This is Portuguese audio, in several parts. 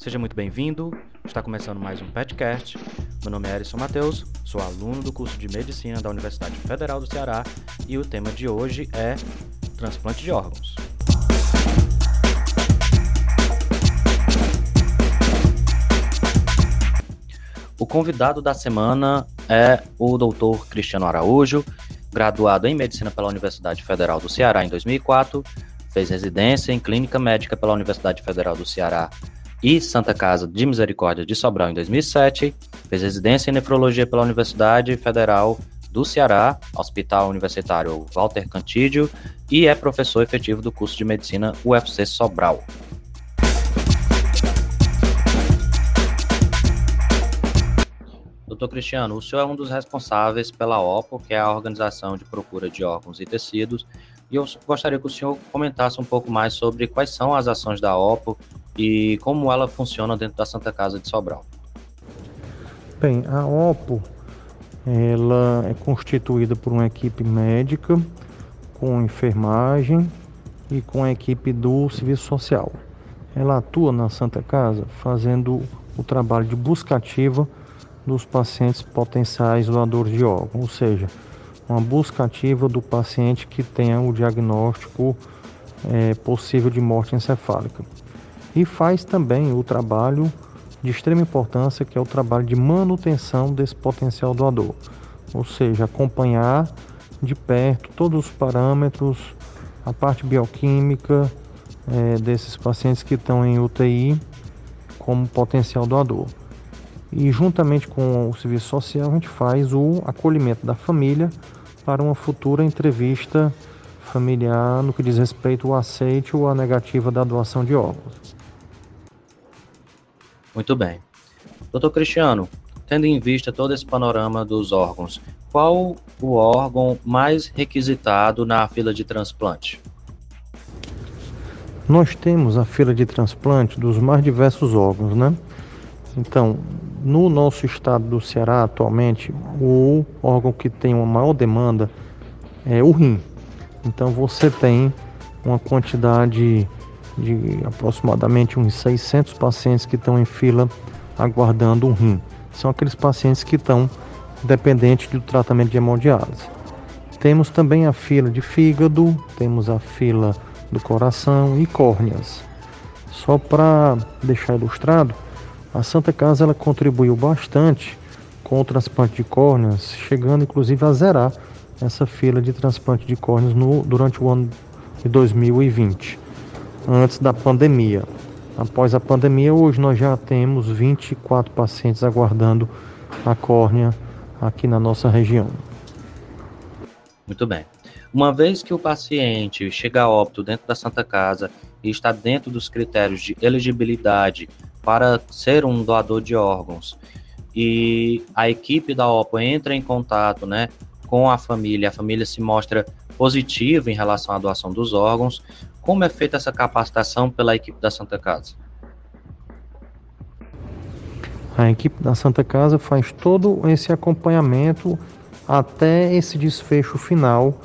Seja muito bem-vindo. Está começando mais um podcast. Meu nome é Erison Matheus, sou aluno do curso de Medicina da Universidade Federal do Ceará e o tema de hoje é transplante de órgãos. O convidado da semana é o Dr. Cristiano Araújo, graduado em Medicina pela Universidade Federal do Ceará em 2004, fez residência em Clínica Médica pela Universidade Federal do Ceará e Santa Casa de Misericórdia de Sobral em 2007, fez residência em Nefrologia pela Universidade Federal do Ceará, Hospital Universitário Walter Cantídio, e é professor efetivo do curso de Medicina UFC Sobral. Doutor Cristiano, o senhor é um dos responsáveis pela OPO, que é a Organização de Procura de Órgãos e Tecidos, e eu gostaria que o senhor comentasse um pouco mais sobre quais são as ações da OPO e como ela funciona dentro da Santa Casa de Sobral. Bem, a OPO ela é constituída por uma equipe médica, com enfermagem e com a equipe do serviço social. Ela atua na Santa Casa fazendo o trabalho de busca ativa dos pacientes potenciais doadores de órgãos, ou seja, uma busca ativa do paciente que tenha o diagnóstico é, possível de morte encefálica. E faz também o trabalho de extrema importância, que é o trabalho de manutenção desse potencial doador, ou seja, acompanhar de perto todos os parâmetros, a parte bioquímica é, desses pacientes que estão em UTI como potencial doador e juntamente com o serviço social a gente faz o acolhimento da família para uma futura entrevista familiar no que diz respeito ao aceite ou à negativa da doação de órgãos. Muito bem. Doutor Cristiano, tendo em vista todo esse panorama dos órgãos, qual o órgão mais requisitado na fila de transplante? Nós temos a fila de transplante dos mais diversos órgãos, né? Então, no nosso estado do Ceará atualmente, o órgão que tem uma maior demanda é o rim. Então você tem uma quantidade de aproximadamente uns 600 pacientes que estão em fila aguardando um rim. São aqueles pacientes que estão dependentes do tratamento de hemodiálise. Temos também a fila de fígado, temos a fila do coração e córneas. Só para deixar ilustrado, a Santa Casa ela contribuiu bastante com o transplante de córneas, chegando inclusive a zerar essa fila de transplante de córneas no, durante o ano de 2020, antes da pandemia. Após a pandemia, hoje nós já temos 24 pacientes aguardando a córnea aqui na nossa região. Muito bem. Uma vez que o paciente chega a óbito dentro da Santa Casa e está dentro dos critérios de elegibilidade para ser um doador de órgãos e a equipe da OPO entra em contato né, com a família, a família se mostra positiva em relação à doação dos órgãos, como é feita essa capacitação pela equipe da Santa Casa? A equipe da Santa Casa faz todo esse acompanhamento até esse desfecho final,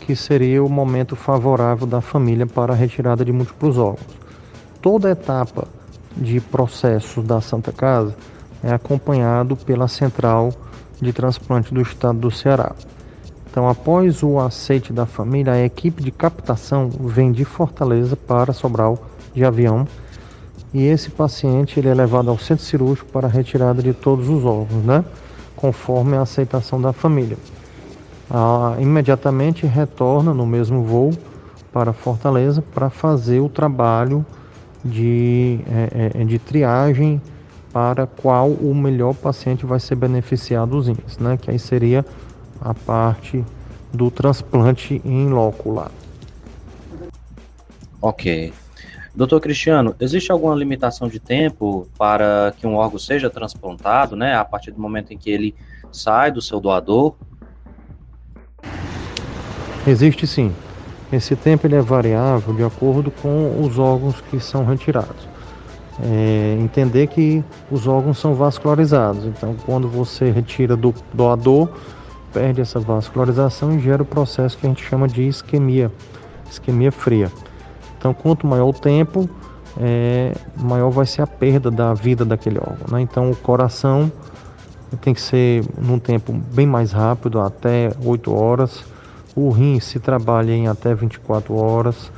que seria o momento favorável da família para a retirada de múltiplos órgãos. Toda etapa de processo da Santa Casa é acompanhado pela Central de Transplante do Estado do Ceará. Então, após o aceite da família, a equipe de captação vem de Fortaleza para Sobral de avião e esse paciente ele é levado ao centro cirúrgico para a retirada de todos os órgãos, né? conforme a aceitação da família. Ah, imediatamente retorna no mesmo voo para Fortaleza para fazer o trabalho de, é, de triagem para qual o melhor paciente vai ser beneficiado dos rins, né? Que aí seria a parte do transplante em loco lá. Ok. Doutor Cristiano, existe alguma limitação de tempo para que um órgão seja transplantado, né? A partir do momento em que ele sai do seu doador? Existe sim. Esse tempo ele é variável de acordo com os órgãos que são retirados. É, entender que os órgãos são vascularizados, então quando você retira do doador, perde essa vascularização e gera o processo que a gente chama de isquemia, isquemia fria. Então, quanto maior o tempo, é, maior vai ser a perda da vida daquele órgão. Né? Então, o coração tem que ser num tempo bem mais rápido, até 8 horas. O rim se trabalha em até 24 horas.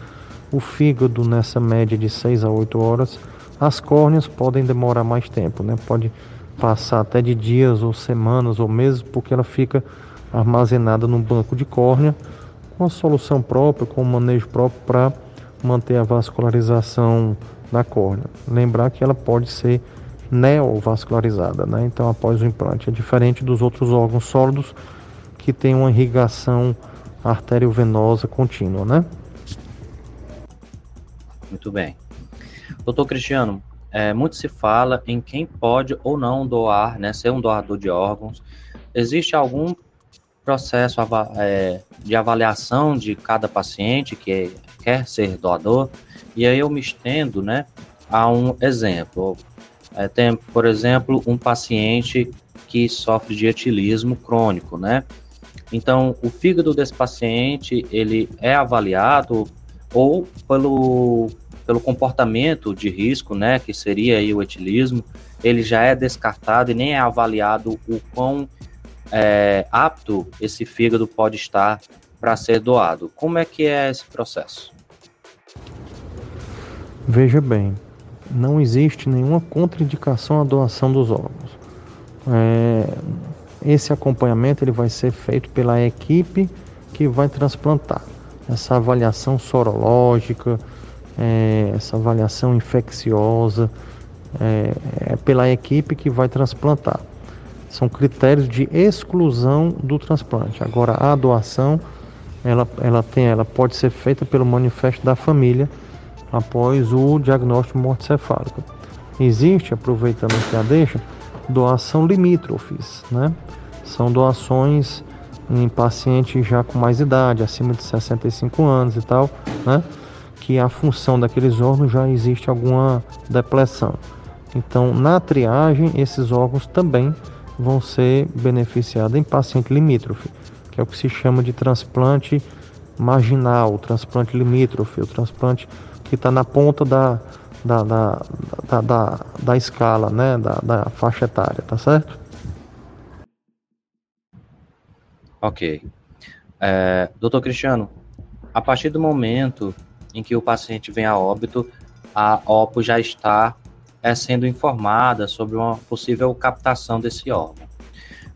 O fígado nessa média de 6 a 8 horas. As córneas podem demorar mais tempo, né? Pode passar até de dias ou semanas ou meses, porque ela fica armazenada num banco de córnea com a solução própria, com o manejo próprio para manter a vascularização da córnea. Lembrar que ela pode ser neovascularizada, né? Então, após o implante, é diferente dos outros órgãos sólidos que tem uma irrigação arteriovenosa contínua, né? Muito bem. Doutor Cristiano, é, muito se fala em quem pode ou não doar, né, ser um doador de órgãos. Existe algum processo é, de avaliação de cada paciente que quer ser doador? E aí eu me estendo, né, a um exemplo. É, tem, por exemplo, um paciente que sofre de etilismo crônico, né? Então, o fígado desse paciente, ele é avaliado ou pelo, pelo comportamento de risco, né, que seria aí o etilismo, ele já é descartado e nem é avaliado o quão é, apto esse fígado pode estar para ser doado. Como é que é esse processo? Veja bem, não existe nenhuma contraindicação à doação dos órgãos. É, esse acompanhamento ele vai ser feito pela equipe que vai transplantar. Essa avaliação sorológica, é, essa avaliação infecciosa, é, é pela equipe que vai transplantar. São critérios de exclusão do transplante. Agora, a doação, ela, ela, tem, ela pode ser feita pelo manifesto da família após o diagnóstico morticefálico. Existe, aproveitando aqui a deixa, doação limítrofes, né? São doações em pacientes já com mais idade, acima de 65 anos e tal, né? Que a função daqueles órgãos já existe alguma depressão. Então, na triagem, esses órgãos também vão ser beneficiados em paciente limítrofe, que é o que se chama de transplante marginal, transplante limítrofe, o transplante que está na ponta da, da, da, da, da, da escala, né, da, da faixa etária, tá certo? Ok. É, doutor Cristiano, a partir do momento em que o paciente vem a óbito, a OPO já está é, sendo informada sobre uma possível captação desse órgão.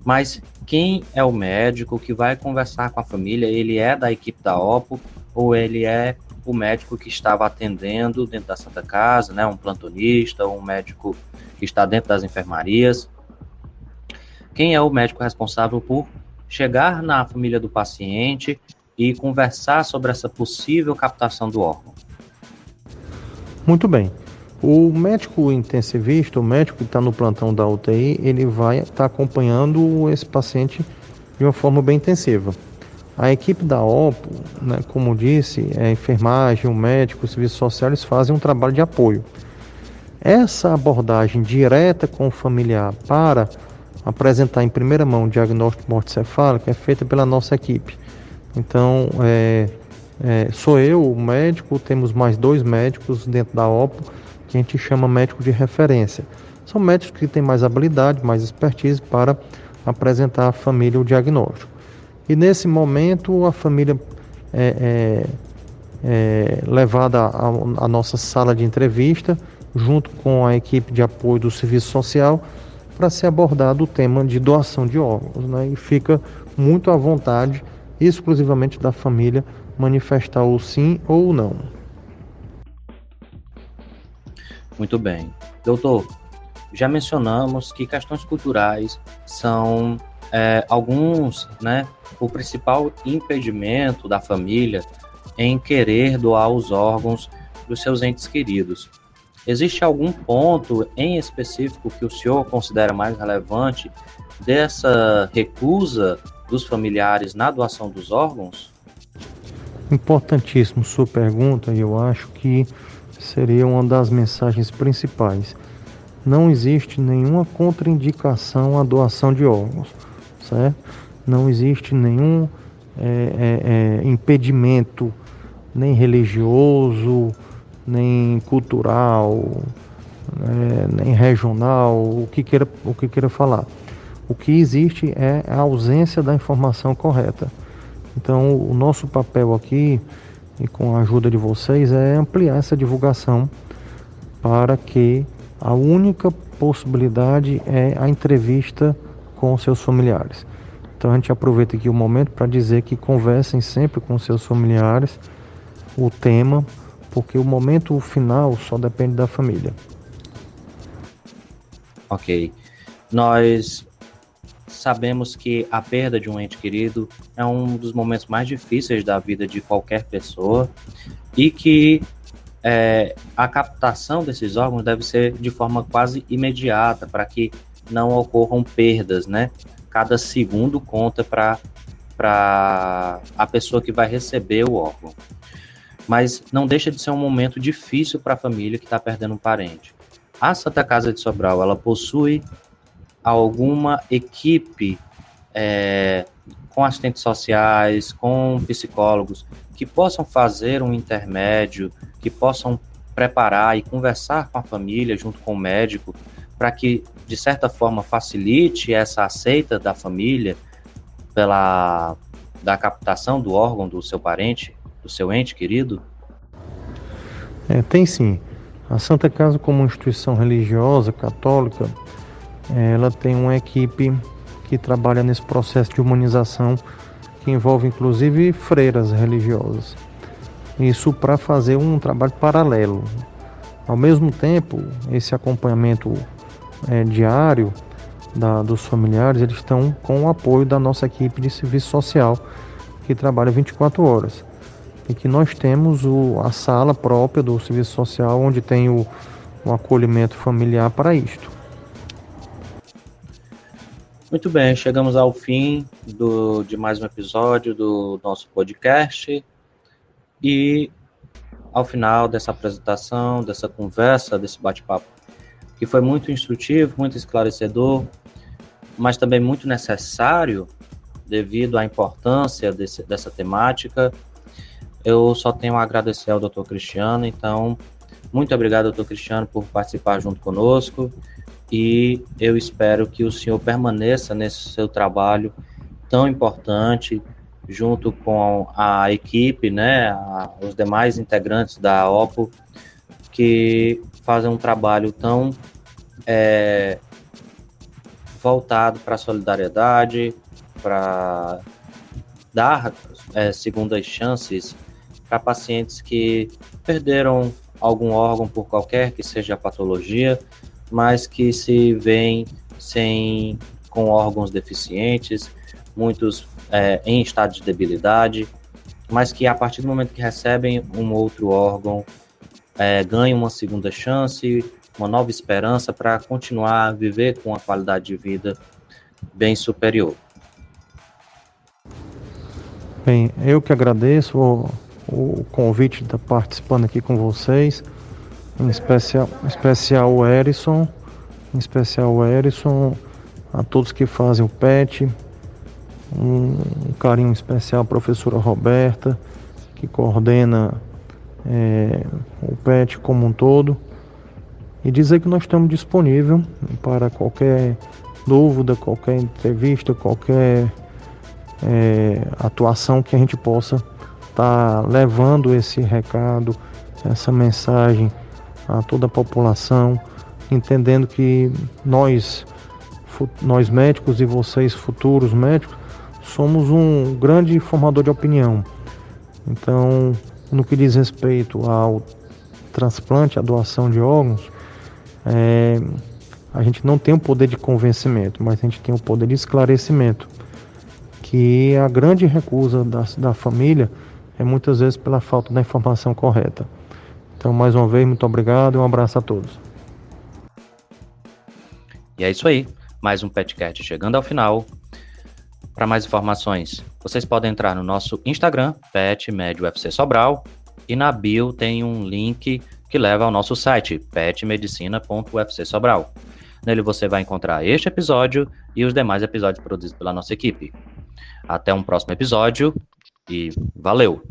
Mas quem é o médico que vai conversar com a família? Ele é da equipe da OPO ou ele é o médico que estava atendendo dentro da Santa Casa, né, um plantonista, um médico que está dentro das enfermarias. Quem é o médico responsável por chegar na família do paciente e conversar sobre essa possível captação do órgão? Muito bem. O médico intensivista, o médico que está no plantão da UTI, ele vai estar tá acompanhando esse paciente de uma forma bem intensiva. A equipe da OPO, né, como disse, é a enfermagem, o médico, o serviço social, eles fazem um trabalho de apoio. Essa abordagem direta com o familiar para apresentar em primeira mão o diagnóstico morticefálico é feita pela nossa equipe. Então, é, é, sou eu, o médico, temos mais dois médicos dentro da OPO, que a gente chama médico de referência. São médicos que têm mais habilidade, mais expertise para apresentar à família o diagnóstico. E nesse momento a família é, é, é levada à nossa sala de entrevista, junto com a equipe de apoio do serviço social, para ser abordado o tema de doação de órgãos. Né? E fica muito à vontade, exclusivamente da família, manifestar o sim ou não. Muito bem. Doutor, já mencionamos que questões culturais são é, alguns, né, o principal impedimento da família em querer doar os órgãos dos seus entes queridos. Existe algum ponto em específico que o senhor considera mais relevante dessa recusa dos familiares na doação dos órgãos? Importantíssimo sua pergunta, e eu acho que seria uma das mensagens principais. Não existe nenhuma contraindicação à doação de órgãos certo? Não existe nenhum é, é, é, impedimento, nem religioso, nem cultural, né, nem regional, o que queira, o que queira falar. O que existe é a ausência da informação correta. Então, o nosso papel aqui, e com a ajuda de vocês, é ampliar essa divulgação para que a única possibilidade é a entrevista com seus familiares. Então a gente aproveita aqui o momento para dizer que conversem sempre com seus familiares o tema, porque o momento final só depende da família. Ok. Nós sabemos que a perda de um ente querido é um dos momentos mais difíceis da vida de qualquer pessoa e que é, a captação desses órgãos deve ser de forma quase imediata para que não ocorram perdas, né? Cada segundo conta para a pessoa que vai receber o órgão. Mas não deixa de ser um momento difícil para a família que está perdendo um parente. A Santa Casa de Sobral, ela possui alguma equipe é, com assistentes sociais, com psicólogos, que possam fazer um intermédio, que possam preparar e conversar com a família junto com o médico, para que, de certa forma, facilite essa aceita da família pela da captação do órgão do seu parente, do seu ente querido? É, tem sim. A Santa Casa, como instituição religiosa católica, ela tem uma equipe que trabalha nesse processo de humanização que envolve inclusive freiras religiosas. Isso para fazer um trabalho paralelo. Ao mesmo tempo, esse acompanhamento é, diário da, dos familiares, eles estão com o apoio da nossa equipe de serviço social, que trabalha 24 horas. E que nós temos o, a sala própria do serviço social, onde tem o, o acolhimento familiar para isto. Muito bem, chegamos ao fim do, de mais um episódio do nosso podcast. E ao final dessa apresentação, dessa conversa, desse bate-papo, que foi muito instrutivo, muito esclarecedor, mas também muito necessário devido à importância desse, dessa temática. Eu só tenho a agradecer ao Dr. Cristiano, então, muito obrigado, Dr. Cristiano, por participar junto conosco e eu espero que o senhor permaneça nesse seu trabalho tão importante junto com a equipe, né, a, os demais integrantes da OPO que fazem um trabalho tão é, voltado para a solidariedade, para dar é, segundas chances para pacientes que perderam algum órgão por qualquer que seja a patologia mas que se veem sem com órgãos deficientes, muitos é, em estado de debilidade, mas que a partir do momento que recebem um outro órgão, é, ganham uma segunda chance, uma nova esperança para continuar a viver com uma qualidade de vida bem superior. Bem, eu que agradeço o, o convite de estar participando aqui com vocês em especial, em especial o Erison, em especial o Erison, a todos que fazem o PET, um, carinho especial à professora Roberta, que coordena é, o PET como um todo, e dizer que nós estamos disponíveis para qualquer dúvida, qualquer entrevista, qualquer é, atuação que a gente possa estar tá levando esse recado, essa mensagem a toda a população, entendendo que nós, nós médicos e vocês futuros médicos, somos um grande formador de opinião. Então, no que diz respeito ao transplante, à doação de órgãos, é, a gente não tem o poder de convencimento, mas a gente tem o poder de esclarecimento, que a grande recusa da, da família é muitas vezes pela falta da informação correta. Então, mais uma vez, muito obrigado e um abraço a todos. E é isso aí. Mais um Petcast chegando ao final. Para mais informações, vocês podem entrar no nosso Instagram, PetMedUFC Sobral, e na bio tem um link que leva ao nosso site, petmedicina.ufc Sobral. Nele você vai encontrar este episódio e os demais episódios produzidos pela nossa equipe. Até um próximo episódio e valeu!